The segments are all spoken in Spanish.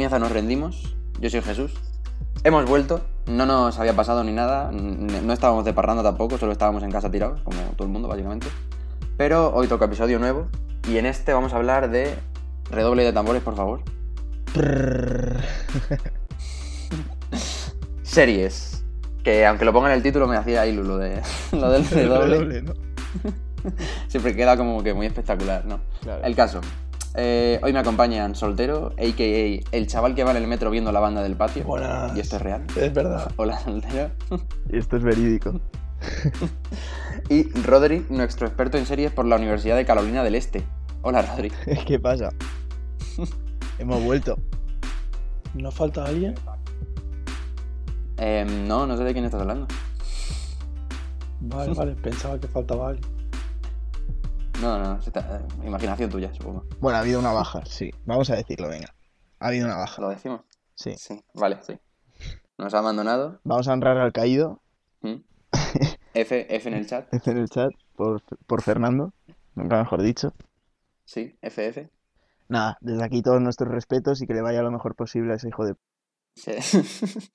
comienza Nos Rendimos. Yo soy Jesús. Hemos vuelto, no nos había pasado ni nada, no estábamos de parranda tampoco, solo estábamos en casa tirados, como todo el mundo básicamente. Pero hoy toca episodio nuevo y en este vamos a hablar de... Redoble de tambores, por favor. Series. Que aunque lo ponga en el título me hacía ahí lo, de, lo del redoble. Siempre queda como que muy espectacular, ¿no? El caso. Eh, hoy me acompañan Soltero, a.k.a. el chaval que va en el metro viendo la banda del patio. Hola. Y esto es real. Es verdad. Hola, Soltero. Y esto es verídico. y Rodri, nuestro experto en series por la Universidad de Carolina del Este. Hola, Rodri. ¿Qué pasa? Hemos vuelto. ¿No falta alguien? Em, no, no sé de quién estás hablando. Vale, vale, pensaba que faltaba alguien. No, no, eh, imaginación tuya, supongo. Bueno, ha habido una baja, sí. Vamos a decirlo, venga. Ha habido una baja. ¿Lo decimos? Sí. Sí, vale, sí. Nos ha abandonado. Vamos a honrar al caído. ¿Mm? F, F en el chat. F en el chat por, por Fernando, nunca mejor dicho. Sí, FF. Nada, desde aquí todos nuestros respetos y que le vaya lo mejor posible a ese hijo de...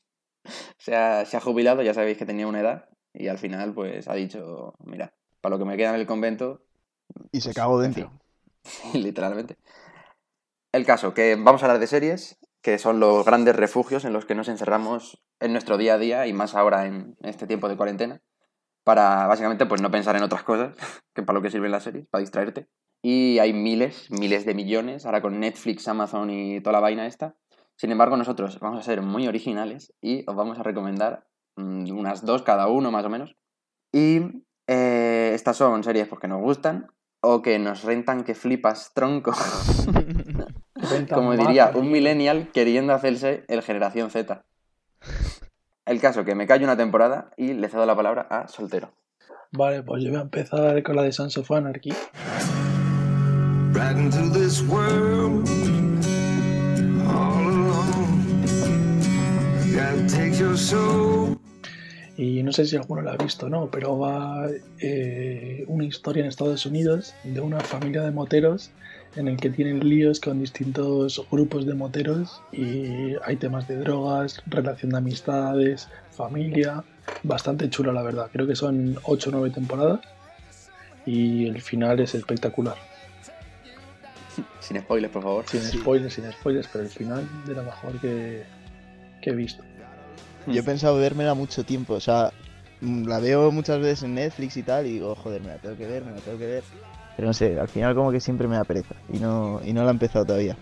Se, ha, se ha jubilado, ya sabéis que tenía una edad y al final pues ha dicho, mira, para lo que me queda en el convento, y se cagó dentro. Literalmente. El caso, que vamos a hablar de series, que son los grandes refugios en los que nos encerramos en nuestro día a día y más ahora en este tiempo de cuarentena, para básicamente pues no pensar en otras cosas, que para lo que sirven las series, para distraerte. Y hay miles, miles de millones, ahora con Netflix, Amazon y toda la vaina esta. Sin embargo, nosotros vamos a ser muy originales y os vamos a recomendar mm, unas dos cada uno más o menos. Y eh, estas son series porque nos gustan o que nos rentan que flipas tronco. Como diría un millennial queriendo hacerse el generación Z. El caso que me callo una temporada y le cedo la palabra a Soltero. Vale, pues yo voy a empezar con la de Sons of Anarchy. Y no sé si alguno la ha visto o no, pero va eh, una historia en Estados Unidos de una familia de moteros en el que tienen líos con distintos grupos de moteros y hay temas de drogas, relación de amistades, familia. Bastante chulo, la verdad. Creo que son 8 o 9 temporadas y el final es espectacular. Sin spoilers, por favor. Sin spoilers, sin spoilers, pero el final de lo mejor que, que he visto. Yo he pensado vérmela mucho tiempo, o sea, mm, la veo muchas veces en Netflix y tal, y digo, joder, me la tengo que ver, me la tengo que ver. Pero no sé, al final como que siempre me da pereza y no, y no la he empezado todavía.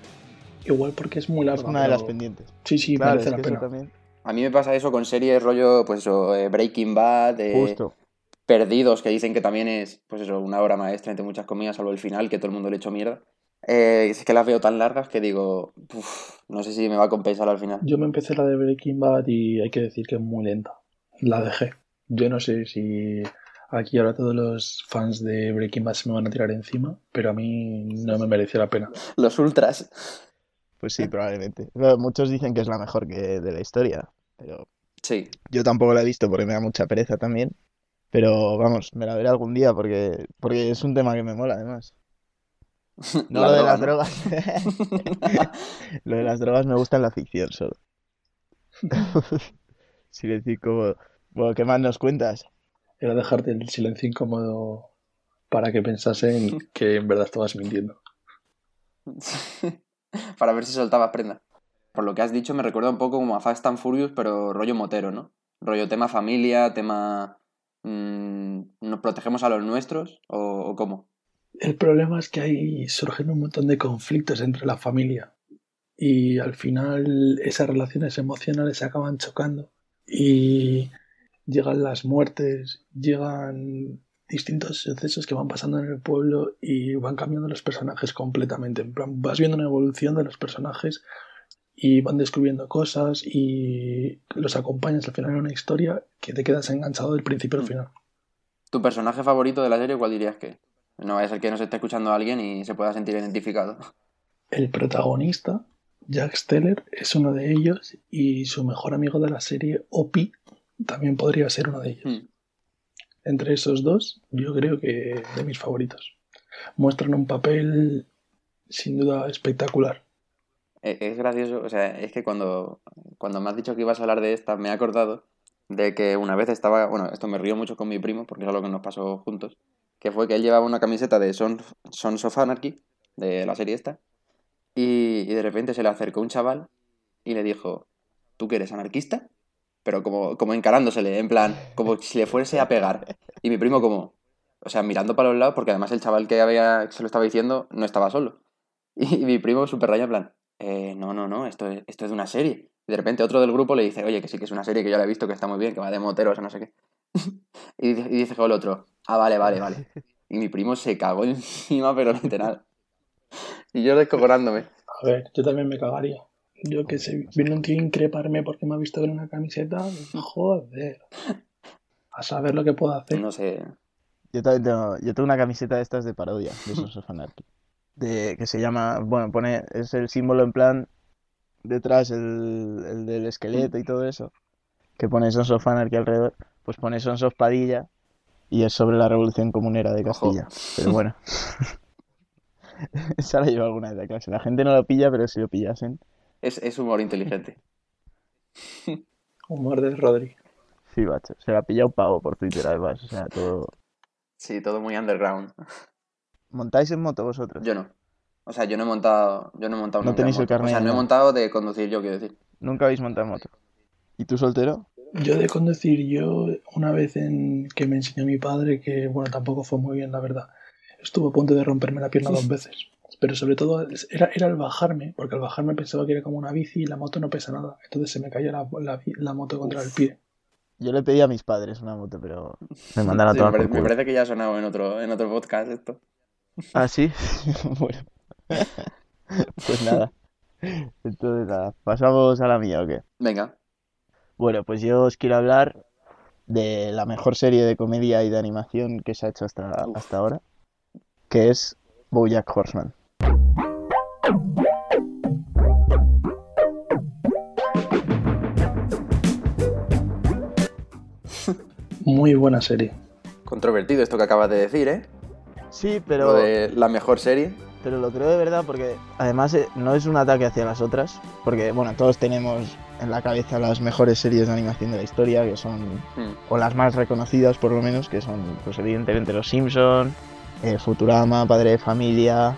Igual porque es muy larga. Es una de las pendientes. Sí, sí, Claro, merece es la que eso pena. también. A mí me pasa eso con series rollo, pues eso, eh, Breaking Bad, eh, Justo. Perdidos, que dicen que también es, pues eso, una obra maestra entre muchas comillas, salvo el final, que todo el mundo le echó mierda. Eh, es que las veo tan largas que digo, "Uf, no sé si me va a compensar al final. Yo me empecé la de Breaking Bad y hay que decir que es muy lenta. La dejé. Yo no sé si aquí ahora todos los fans de Breaking Bad se me van a tirar encima, pero a mí no me mereció la pena. Los ultras. Pues sí, probablemente. Pero muchos dicen que es la mejor que de la historia, pero Sí. yo tampoco la he visto porque me da mucha pereza también. Pero vamos, me la veré algún día porque, porque es un tema que me mola además. No La lo de las ¿no? drogas. lo de las drogas me gusta en la ficción solo. Decir como... Bueno, ¿qué más nos cuentas? Era dejarte el silencio incómodo para que pensasen que en verdad estabas mintiendo. Para ver si soltabas prenda. Por lo que has dicho, me recuerda un poco como a Fast and Furious, pero rollo motero, ¿no? Rollo tema familia, tema. mm, ¿Nos protegemos a los nuestros? ¿O, o cómo? El problema es que ahí surgen un montón de conflictos entre la familia y al final esas relaciones emocionales se acaban chocando y llegan las muertes, llegan distintos sucesos que van pasando en el pueblo y van cambiando los personajes completamente. En plan, vas viendo una evolución de los personajes y van descubriendo cosas y los acompañas al final en una historia que te quedas enganchado del principio al Mm. final. ¿Tu personaje favorito de la serie cuál dirías que? No vaya a ser que nos esté escuchando alguien y se pueda sentir identificado. El protagonista, Jack Steller, es uno de ellos y su mejor amigo de la serie, Opie, también podría ser uno de ellos. Hmm. Entre esos dos, yo creo que de mis favoritos. Muestran un papel sin duda espectacular. e- es gracioso, o sea, es que cuando, cuando me has dicho que ibas a hablar de esta, me he acordado de que una vez estaba, bueno, esto me río mucho con mi primo, porque es algo que nos pasó juntos, que fue que él llevaba una camiseta de Sons, Sons of Anarchy, de la serie esta, y, y de repente se le acercó un chaval y le dijo, ¿tú que eres anarquista? Pero como, como encarándosele, en plan, como si le fuese a pegar. Y mi primo como, o sea, mirando para los lados, porque además el chaval que había se lo estaba diciendo no estaba solo. Y, mi primo súper raya en plan, eh, no, no, no, esto es, esto es de una serie. Y de repente otro del grupo le dice, oye, que sí que es una serie que yo la he visto, que está muy bien, que va de moteros o no sé qué. y, dice, y dice el otro, ah, vale, vale, vale. Y mi primo se cagó encima, pero literal. Y yo descojonándome. A ver, yo también me cagaría. Yo que sé, viene un tío a increparme porque me ha visto con una camiseta, joder. A saber lo que puedo hacer. No sé. Yo también tengo, yo tengo una camiseta de estas de parodia, de Sons of Anarchy. De, que se llama, bueno, pone, es el símbolo en plan, detrás el, el del esqueleto y todo eso, que pone Sons of Anarchy alrededor, pues pone Sons of Padilla y es sobre la revolución comunera de Ojo. Castilla. Pero bueno, esa la llevo alguna vez a clase. La gente no lo pilla, pero si lo pillasen, Es, es humor inteligente. Humor de Rodri. sí, macho. Se la pilla un pavo por Twitter además, o sea, todo... Sí, todo muy underground. ¿Montáis en moto vosotros? Yo no. O sea, yo no he montado. Yo no he montado No nunca tenéis en el moto. O carnet, sea, no he montado de conducir yo, quiero decir. Nunca habéis montado en moto. ¿Y tú soltero? Yo de conducir, yo una vez en que me enseñó mi padre, que bueno, tampoco fue muy bien, la verdad. Estuvo a punto de romperme la pierna dos veces. Pero sobre todo era, era el bajarme, porque al bajarme pensaba que era como una bici y la moto no pesa nada. Entonces se me caía la, la, la moto contra el pie. Yo le pedí a mis padres una moto, pero me mandaron a Sí, me, tomar parece, me parece que ya ha sonado en otro, en otro podcast esto. Ah, sí. bueno. pues nada. Entonces, nada. ¿Pasamos a la mía o qué? Venga. Bueno, pues yo os quiero hablar de la mejor serie de comedia y de animación que se ha hecho hasta, hasta ahora, que es BoJack Horseman. Muy buena serie. Controvertido esto que acabas de decir, ¿eh? Sí, Lo pero, de la mejor serie. pero lo creo de verdad porque además eh, no es un ataque hacia las otras, porque bueno, todos tenemos en la cabeza las mejores series de animación de la historia, que son Hmm. o las más reconocidas por lo menos, que son pues evidentemente Los Simpson, eh, Futurama, Padre de Familia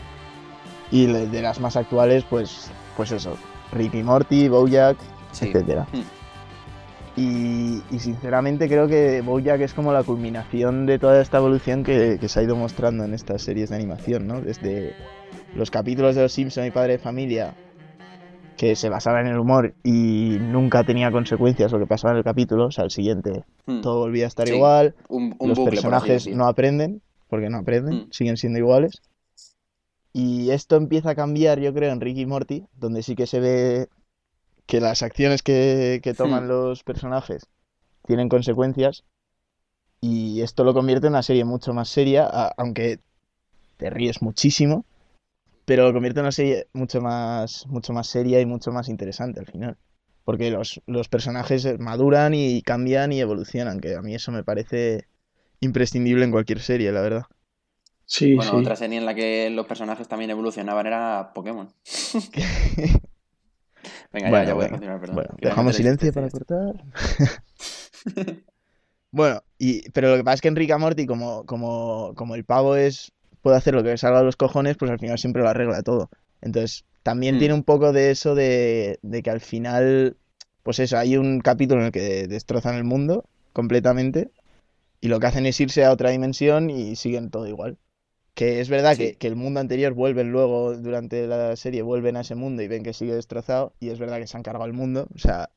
y de las más actuales pues pues eso, Rick y Morty, BoJack, Sí. etcétera. Hmm. Y, y sinceramente creo que BoJack es como la culminación de toda esta evolución que, que se ha ido mostrando en estas series de animación, ¿no? Desde los capítulos de Los Simpson y Padre de Familia que se basaban en el humor y nunca tenía consecuencias lo que pasaba en el capítulo, o sea, el siguiente Hmm. todo volvía a estar Sí. igual, Un, un los bucle, personajes no aprenden, porque no aprenden, Mm. siguen siendo iguales. Y esto empieza a cambiar, yo creo, en Rick y Morty, donde sí que se ve que las acciones que, que toman Hmm. los personajes tienen consecuencias. Y esto lo convierte en una serie mucho más seria, a- aunque te ríes muchísimo, pero lo convierte en una serie mucho más, mucho más seria y mucho más interesante al final. Porque los, los personajes maduran y cambian y evolucionan, que a mí eso me parece imprescindible en cualquier serie, la verdad. Sí, Bueno, sí. otra serie en la que los personajes también evolucionaban era Pokémon. Venga, Bueno, ya, ya voy a continuar, perdón. Bueno, dejamos silencio para cortar. Bueno, y, pero lo que pasa es que en Rick and Morty, como, como, como el pavo es puede hacer lo que le salga de los cojones, pues al final siempre lo arregla todo. Entonces, también Hmm. tiene un poco de eso de, de que al final, pues eso, hay un capítulo en el que destrozan el mundo completamente y lo que hacen es irse a otra dimensión y siguen todo igual. Que es verdad Sí. que, que el mundo anterior vuelven luego, durante la serie, vuelven a ese mundo y ven que sigue destrozado y es verdad que se han cargado el mundo, o sea,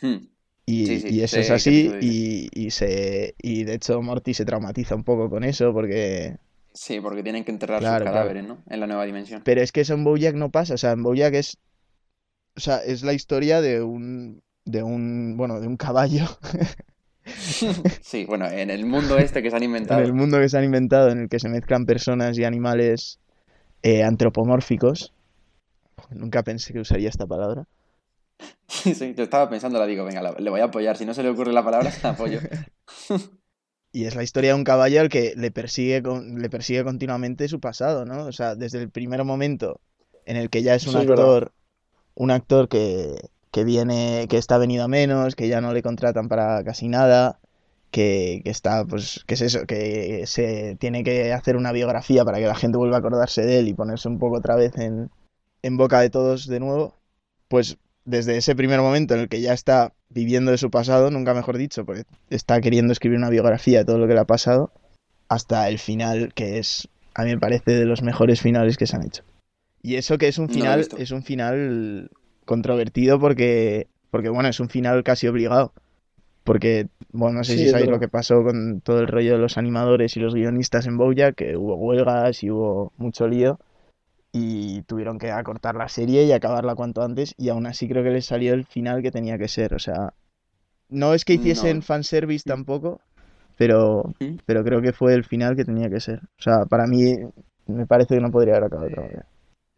Hmm. y, Sí, sí, y eso es así y, y se y de hecho Morty se traumatiza un poco con eso porque Sí, porque tienen que enterrar Claro, sus claro. cadáveres, ¿no? En la nueva dimensión. pero es que eso en BoJack no pasa o sea en BoJack es o sea es la historia de un de un bueno de un caballo Sí, bueno, en el mundo este que se han en inventado. el mundo que se han inventado en el que se mezclan personas y animales eh, antropomórficos nunca pensé que usaría esta palabra Sí, sí, yo estaba pensando, la digo, venga, la- le voy a apoyar. Si no se le ocurre la palabra, la apoyo. Y es la historia de un caballo al que le persigue, con- le persigue continuamente su pasado, ¿no? O sea, desde el primer momento en el que ya es un es actor un actor que, que viene, que está venido a menos, que ya no le contratan para casi nada, que, que está, pues, que es eso, que se tiene que hacer una biografía para que la gente vuelva a acordarse de él y ponerse un poco otra vez en, en boca de todos de nuevo, pues desde ese primer momento en el que ya está viviendo de su pasado, nunca mejor dicho, porque está queriendo escribir una biografía de todo lo que le ha pasado, hasta el final, que es, a mí me parece, de los mejores finales que se han hecho. Y eso que es un final, es un final controvertido porque, porque bueno, es un final casi obligado. Porque, bueno, no sé Sí, si sabéis lo que pasó con todo el rollo de los animadores y los guionistas en Bojack, que hubo huelgas y hubo mucho lío y tuvieron que acortar la serie y acabarla cuanto antes y aún así creo que les salió el final que tenía que ser. O sea, no es que hiciesen No. fanservice tampoco, pero, pero creo que fue el final que tenía que ser. O sea, para mí me parece que no podría haber acabado otra manera.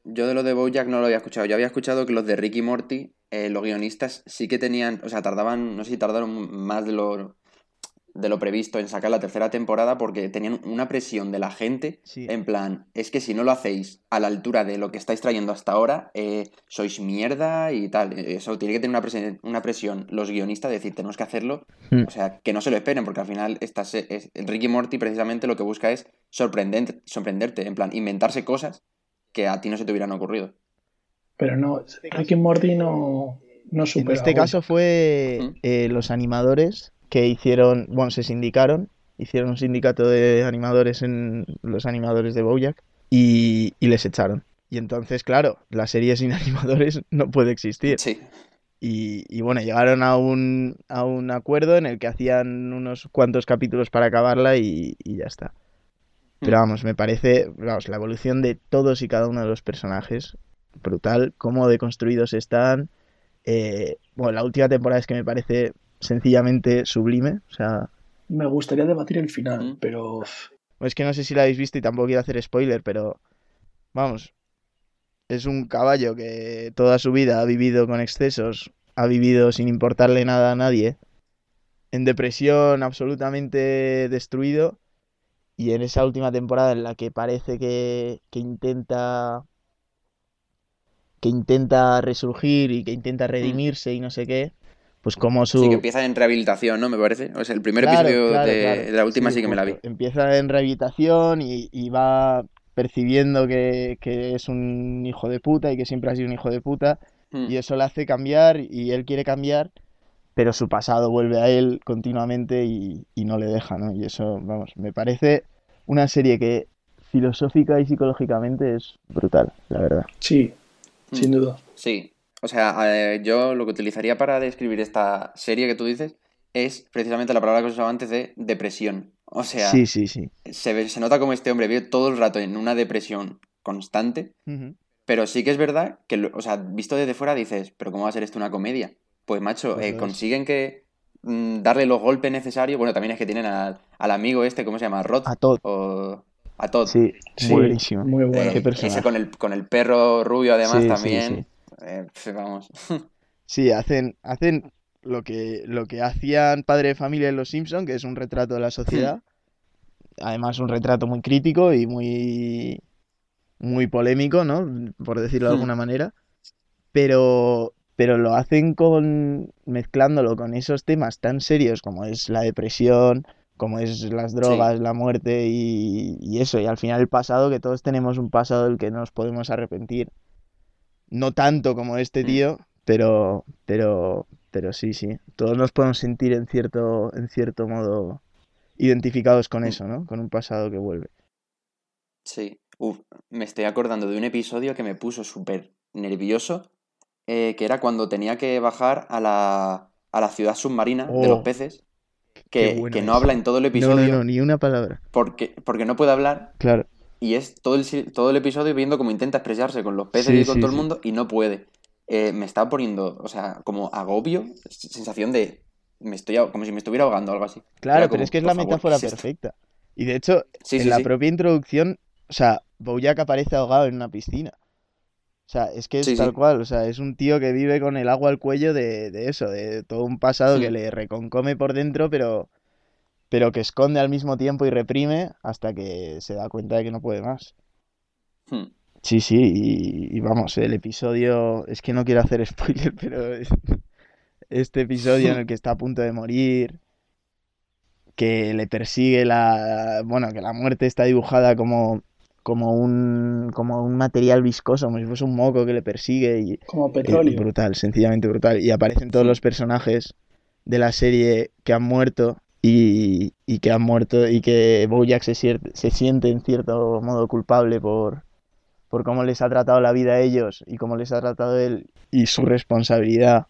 Yo de lo de Bojack no lo había escuchado. Yo había escuchado que los de Ricky Morty, eh, los guionistas, sí que tenían, o sea, tardaban, no sé si tardaron más de lo, de lo previsto en sacar la tercera temporada porque tenían una presión de la gente Sí. en plan, es que si no lo hacéis a la altura de lo que estáis trayendo hasta ahora, eh, sois mierda y tal. Eso tiene que tener una presión, una presión los guionistas de decir, tenemos que hacerlo, Mm. o sea, que no se lo esperen porque al final esta se- es, Ricky Morty precisamente lo que busca es sorprendente, sorprenderte, en plan, inventarse cosas que a ti no se te hubieran ocurrido. Pero no, Rick y Morty no, no En supera. este caso fue eh, los animadores que hicieron, bueno, se sindicaron, hicieron un sindicato de animadores en los animadores de Bojack y, y les echaron. Y entonces, claro, la serie sin animadores no puede existir. Sí. Y, y bueno, llegaron a un, a un acuerdo en el que hacían unos cuantos capítulos para acabarla y, y ya está. Pero Mm. vamos, me parece, vamos, la evolución de todos y cada uno de los personajes, brutal, cómo deconstruidos están. Eh, bueno, la última temporada es que me parece sencillamente sublime. O sea, Me gustaría debatir el final, Mm. pero es que no sé si la habéis visto y tampoco quiero hacer spoiler, pero vamos, es un caballo que toda su vida ha vivido con excesos, ha vivido sin importarle nada a nadie, en depresión absolutamente destruido, y en esa última temporada en la que parece que, que intenta que intenta resurgir y que intenta redimirse y no sé qué, pues como su... Sí, que empieza en rehabilitación, ¿no? Me parece. O sea, el primer Claro, episodio claro, de, claro. de la última sí, que me la vi. Empieza en rehabilitación y, y va percibiendo que, que es un hijo de puta y que siempre ha sido un hijo de puta Mm. y eso le hace cambiar y él quiere cambiar, pero su pasado vuelve a él continuamente y, y no le deja, ¿no? Y eso, vamos, me parece una serie que filosófica y psicológicamente es brutal, la verdad. sí, sin duda. Sí. O sea, eh, yo lo que utilizaría para describir esta serie que tú dices es precisamente la palabra que os usaba antes de depresión. O sea, Sí, sí, sí. se, ve- se nota como este hombre vive todo el rato en una depresión constante, pero sí que es verdad que, o sea, visto desde fuera dices, pero ¿cómo va a ser esto una comedia? Pues macho, Pues eh, consiguen que mm, darle los golpes necesarios. Bueno, también es que tienen al, al amigo este, ¿cómo se llama? Rod. A todo. O a Todd. Sí, Sí, buenísimo. muy bueno. Eh, Qué personaje. ese con el, con el perro rubio además Sí, sí, también. sí. Eh, vamos. Sí, hacen, hacen lo que, lo que hacían Padre de Familia en Los Simpson, que es un retrato de la sociedad. Además, un retrato muy crítico y muy, muy polémico, ¿no? Por decirlo de Hmm. alguna manera. Pero, pero lo hacen con, mezclándolo con esos temas tan serios como es la depresión, como es las drogas, la muerte y, y eso. Y al final el pasado, que todos tenemos un pasado del que nos podemos arrepentir. No tanto como este Mm. tío, pero, pero, pero sí, sí. Todos nos podemos sentir en cierto, en cierto modo identificados con Mm. eso, ¿no? Con un pasado que vuelve. Sí. Uf, me estoy acordando de un episodio que me puso súper nervioso, eh, que era cuando tenía que bajar a la, a la ciudad submarina de los Oh, peces, que, bueno que no habla en todo el No, episodio no, no, ni una palabra. Porque, porque no puede hablar Claro. Y es todo el, todo el episodio viendo cómo intenta expresarse con los peces Sí, y con sí, todo el mundo y no puede. Eh, me está poniendo, o sea, como agobio, sensación de me estoy como si me estuviera ahogando o algo así. Claro, pero es que es la favor, metáfora perfecta. Y de hecho, en la propia introducción, o sea, Bojack aparece ahogado en una piscina. O sea, es que es Sí, tal sí. cual, o sea, es un tío que vive con el agua al cuello de, de eso, de todo un pasado que le reconcome por dentro, pero, pero que esconde al mismo tiempo y reprime hasta que se da cuenta de que no puede más. Hmm. Sí, sí, y, y vamos, el episodio, es que no quiero hacer spoiler, pero es- este episodio en el que está a punto de morir, que le persigue la, bueno, que la muerte está dibujada como, como un, como un material viscoso, como si fuese un moco que le persigue y Como eh, petróleo. brutal, sencillamente brutal. Y aparecen todos los personajes de la serie que han muerto y, y que han muerto y que Bojack se, se siente en cierto modo culpable por, por cómo les ha tratado la vida a ellos y cómo les ha tratado él y su responsabilidad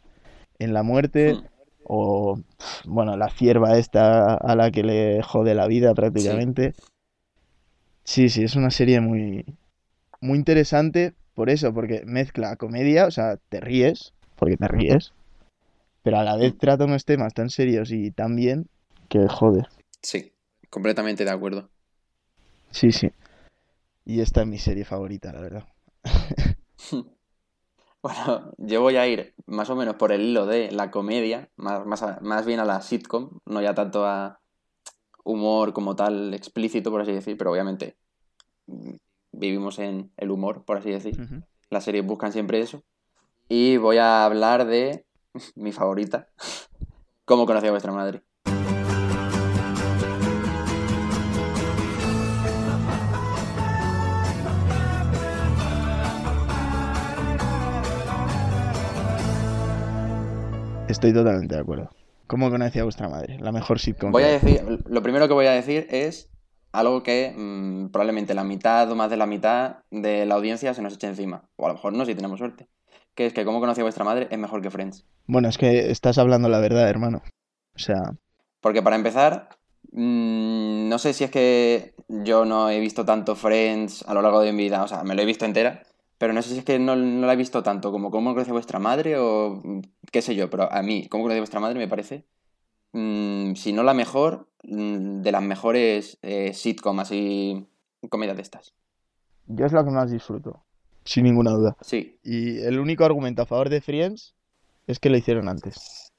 en la muerte. Hmm. O, bueno, la cierva esta a la que le jode la vida prácticamente. Sí, sí, es una serie muy, muy interesante por eso, porque mezcla comedia, o sea, te ríes, porque te ríes, pero a la vez trata unos temas tan serios y tan bien que joder. Sí, completamente de acuerdo. Sí, sí. Y esta es mi serie favorita, la verdad. Bueno, yo voy a ir más o menos por el hilo de la comedia, más, más, a- más bien a la sitcom, no ya tanto a humor como tal explícito, por así decir, pero obviamente mm, vivimos en el humor, por así decir. Las series buscan siempre eso. Y voy a hablar de mi favorita, ¿Cómo conocí a vuestra madre? Estoy totalmente de acuerdo. ¿Cómo conocí a vuestra madre? La mejor sitcom. Voy a decir, lo primero que voy a decir es algo que mm, probablemente la mitad o más de la mitad de la audiencia se nos eche encima. O a lo mejor no, si tenemos suerte. Que es que cómo conocí a vuestra madre es mejor que Friends. Bueno, es que estás hablando la verdad, hermano. O sea, Porque para empezar, mm, no sé si es que yo no he visto tanto Friends a lo largo de mi vida, o sea, me lo he visto entera, pero no sé si es que no, no la he visto tanto como cómo a vuestra madre o qué sé yo, pero a mí, cómo a vuestra madre me parece, mm, si no la mejor, mm, de las mejores eh, sitcom, así, comedias de estas. yo es lo que más disfruto. Sin ninguna duda. Sí, Y el único argumento a favor de Friends es que lo hicieron antes.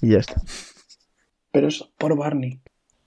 Y ya está. Pero es por Barney,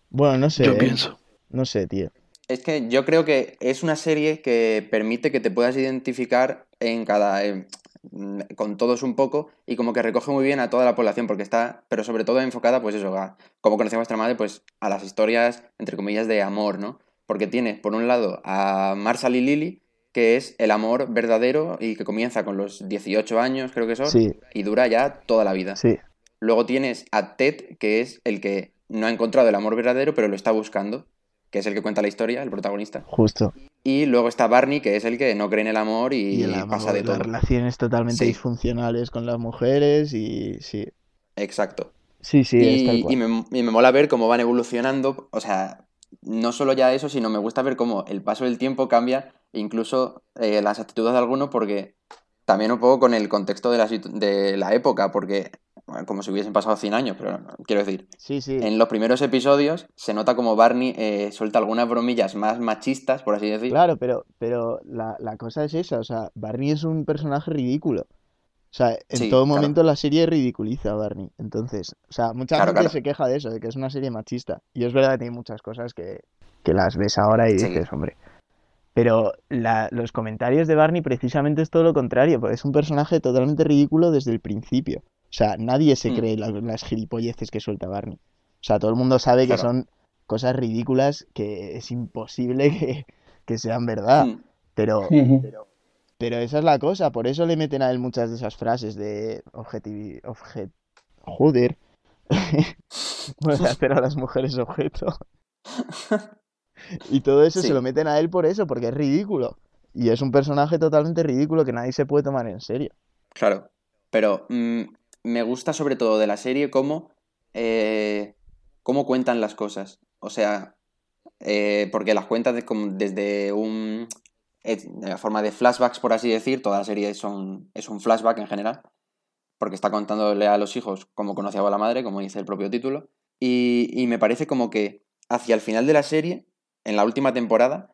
Bueno, no sé. yo ¿eh? pienso. No sé, tío. Es que yo creo que es una serie que permite que te puedas identificar en cada. eh, mm, con todos un poco y como que recoge muy bien a toda la población porque está, pero sobre todo enfocada, pues eso, a, como conocía vuestra madre, pues a las historias, entre comillas, de amor, ¿no? Porque tienes, por un lado, a Marshall y Lily, que es el amor verdadero y que comienza con los 18 años, creo que son, Sí, y dura ya toda la vida. sí. Luego tienes a Ted, que es el que no ha encontrado el amor verdadero, pero lo está buscando, que es el que cuenta la historia, el protagonista. Justo. Y luego está Barney, que es el que no cree en el amor y, Y el amor, pasa de las todo. relaciones totalmente Sí. disfuncionales con las mujeres y sí. Exacto. Sí, sí, es tal y, cual. y me, y me mola ver cómo van evolucionando. O sea, no solo ya eso, sino me gusta ver cómo el paso del tiempo cambia incluso eh, las actitudes de algunos, porque también un poco con el contexto de la, de la época, porque bueno, como si hubiesen pasado 100 años, pero quiero decir, Sí, sí. en los primeros episodios se nota como Barney eh, suelta algunas bromillas más machistas, por así decir. Claro, pero, pero la, la cosa es esa, o sea, Barney es un personaje ridículo. O sea, en Sí, todo claro. momento la serie ridiculiza a Barney. Entonces, o sea, mucha Claro, gente claro. se queja de eso, de que es una serie machista. Y es verdad que tiene muchas cosas que, que las ves ahora y dices, hombre. Pero la- los comentarios de Barney precisamente es todo lo contrario, porque es un personaje totalmente ridículo desde el principio. O sea, nadie se Mm. cree la- las gilipolleces que suelta Barney. O sea, todo el mundo sabe que son cosas ridículas que es imposible que, que sean verdad. Mm, Pero, pero esa es la cosa, por eso le meten a él muchas de esas frases de objetivi... obje- Joder. Bueno, de hacer a las mujeres objeto. Y todo eso Sí. se lo meten a él por eso, porque es ridículo. Y es un personaje totalmente ridículo que nadie se puede tomar en serio. Claro, pero mm, me gusta sobre todo de la serie cómo, eh, cómo cuentan las cosas. O sea, eh, porque las cuentas de- como desde un, eh, de la forma de flashbacks, por así decir, toda la serie son, es un flashback en general, porque está contándole a los hijos cómo conocía a la madre, como dice el propio título, y, y me parece como que hacia el final de la serie, en la última temporada,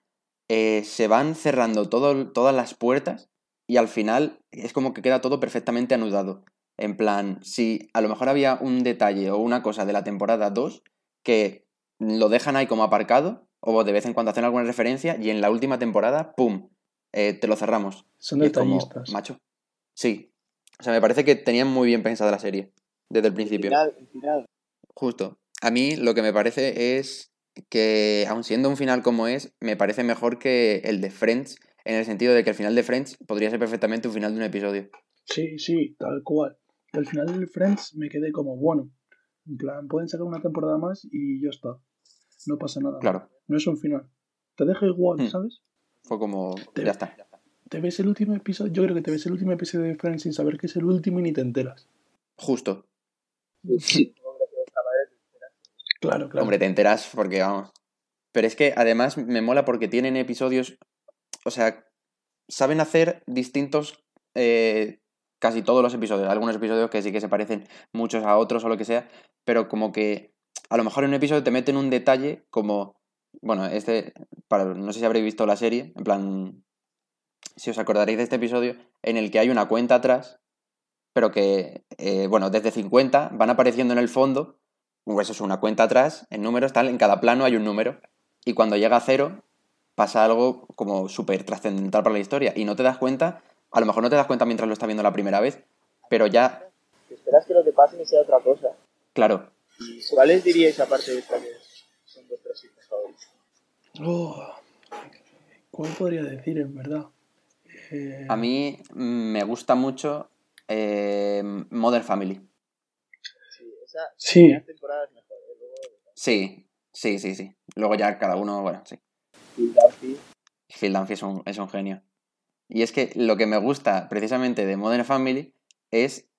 eh, se van cerrando todo, todas las puertas y al final es como que queda todo perfectamente anudado. En plan, si a lo mejor había un detalle o una cosa de la temporada 2 que lo dejan ahí como aparcado, o de vez en cuando hacen alguna referencia, y en la última temporada, ¡pum! eh, te lo cerramos. Son como, detallistas. macho. Sí. O sea, me parece que tenían muy bien pensada la serie desde el principio. final, el final. Justo. A mí lo que me parece es que, aun siendo un final como es, me parece mejor que el de Friends, en el sentido de que el final de Friends podría ser perfectamente un final de un episodio. Sí, sí, tal cual. Al final del Friends me quedé como, bueno, en plan, pueden sacar una temporada más y ya está. No pasa nada. Claro. No es un final. Te deja igual, Hmm. ¿sabes? Fue como, Te- ya está. Te ves el último episodio, yo creo que te ves el último episodio de Friends sin saber que es el último y ni te enteras. Justo. Claro, claro. Hombre, te enteras porque, vamos. Pero es que además me mola porque tienen episodios. O sea, saben hacer distintos. eh, casi todos los episodios. Algunos episodios que sí que se parecen muchos a otros o lo que sea. Pero como que. A lo mejor en un episodio te meten un detalle como. Bueno, este. Para, no sé si habréis visto la serie. En plan. Si os acordaréis de este episodio. En el que hay una cuenta atrás. Pero que. eh, bueno, desde 50 van apareciendo en el fondo pues eso es una cuenta atrás, en números, tal, en cada plano hay un número. Y cuando llega a cero, pasa algo como súper trascendental para la historia. Y no te das cuenta, a lo mejor no te das cuenta mientras lo estás viendo la primera vez, pero ya, esperas que lo que pase sea otra cosa. claro, ¿Y cuáles diríais aparte de que son vuestras hijas favoritas? Oh, ¿Cuál podría decir en verdad? Eh, a mí me gusta mucho eh, Modern Family. Sí, esa Sí. primera temporada es mejor. ¿eh? Luego, Sí, sí, sí, sí. Luego ya cada uno, bueno, sí. Phil Dunphy es un, es un genio. Y es que lo que me gusta precisamente de Modern Family es,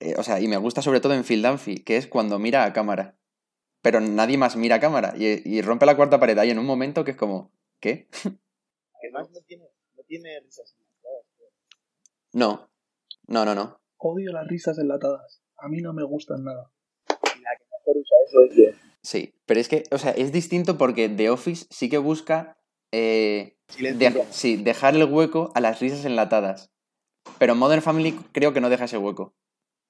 eh, o sea, y me gusta sobre todo en Phil Dunphy, que es cuando mira a cámara. Pero nadie más mira a cámara y, y rompe la cuarta pared ahí en un momento que es como, ¿qué? además no tiene, no tiene risas enlatadas, tío. No, no, no, no. Odio las risas enlatadas. A mí no me gustan nada. Usa eso es Sí, pero es que, o sea, es distinto porque The Office sí que busca eh, de- sí, dejar el hueco a las risas enlatadas. Pero Modern Family creo que no deja ese hueco.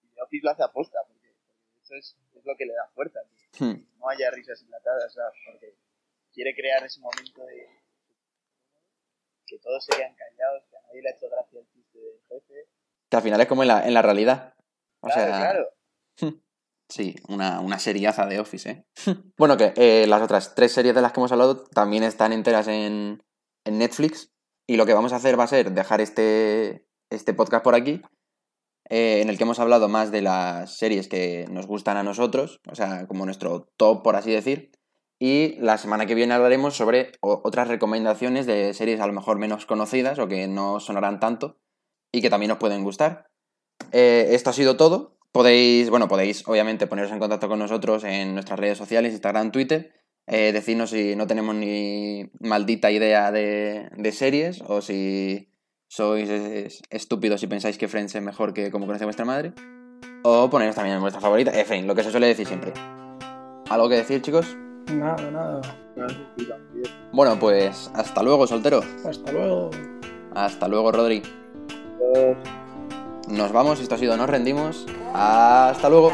Y The Office lo hace aposta, porque, porque eso es, es lo que le da fuerza. Que Hmm. no haya risas enlatadas, ¿sabes? Porque quiere crear ese momento de que todos se quedan callados, que a nadie le ha hecho gracia el chiste del jefe. Que al final es como en la, en la realidad. O Claro, sea, claro. Sí, una, una seriaza de Office, ¿eh? bueno, que eh, las otras tres series de las que hemos hablado también están enteras en, en Netflix. Y lo que vamos a hacer va a ser dejar este, este podcast por aquí, eh, en el que hemos hablado más de las series que nos gustan a nosotros, o sea, como nuestro top, por así decir. Y la semana que viene hablaremos sobre otras recomendaciones de series a lo mejor menos conocidas o que no sonarán tanto y que también os pueden gustar. Eh, esto ha sido todo. Podéis, bueno, podéis obviamente poneros en contacto con nosotros en nuestras redes sociales, Instagram, Twitter. Eh, decirnos si no tenemos ni maldita idea de, de series o si sois es- estúpidos y pensáis que Friends es mejor que como conoce vuestra madre. O poneros también en vuestra favorita. En fin, lo que se suele decir siempre. ¿Algo que decir, chicos? Nada, nada. Bueno, pues hasta luego, soltero. Hasta luego. Hasta luego, Rodri. Dos, Nos vamos, esto ha sido Nos Rendimos. Hasta luego.